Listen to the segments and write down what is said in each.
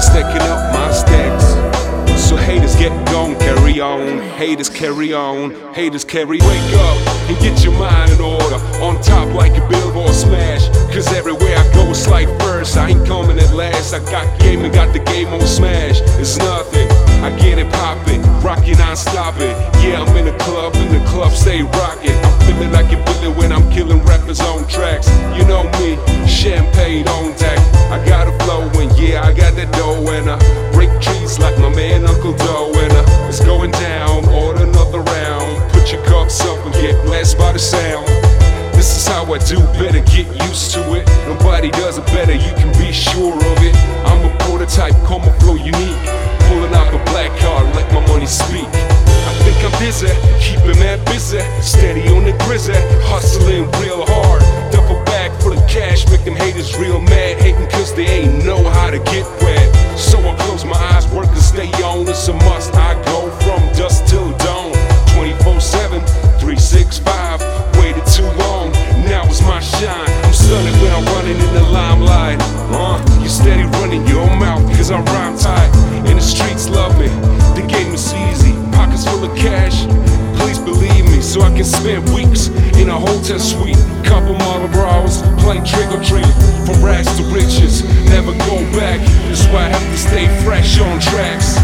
stacking up my stacks. So haters get gone, carry on. Haters carry on, haters carry. Wake up and get your mind in order. On top like a billboard smash. Cause everywhere I go it's like first. I ain't coming at last. I got game and got the game on smash. It's nothing. I get it poppin', rockin' I stop it. Yeah, I'm in the club and the club stay rockin'. I'm feelin' like a feelin' when I'm killin' rappers on tracks. You know me, champagne on deck that dough and I break trees like my man Uncle Doe and I, it's going down. Order another round. Put your cups up and get blessed by the sound. This is how I do, better get used to it. Nobody does it better, you can be sure of it. I'm a prototype, call my flow unique. Pulling out the black card, let my money speak. I think I'm busy, keeping mad busy. Steady on the grizzy, So I can spend weeks in a hotel suite. Couple bras, playing trick or treat. From rags to riches, never go back. That's why I have to stay fresh on tracks.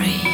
free.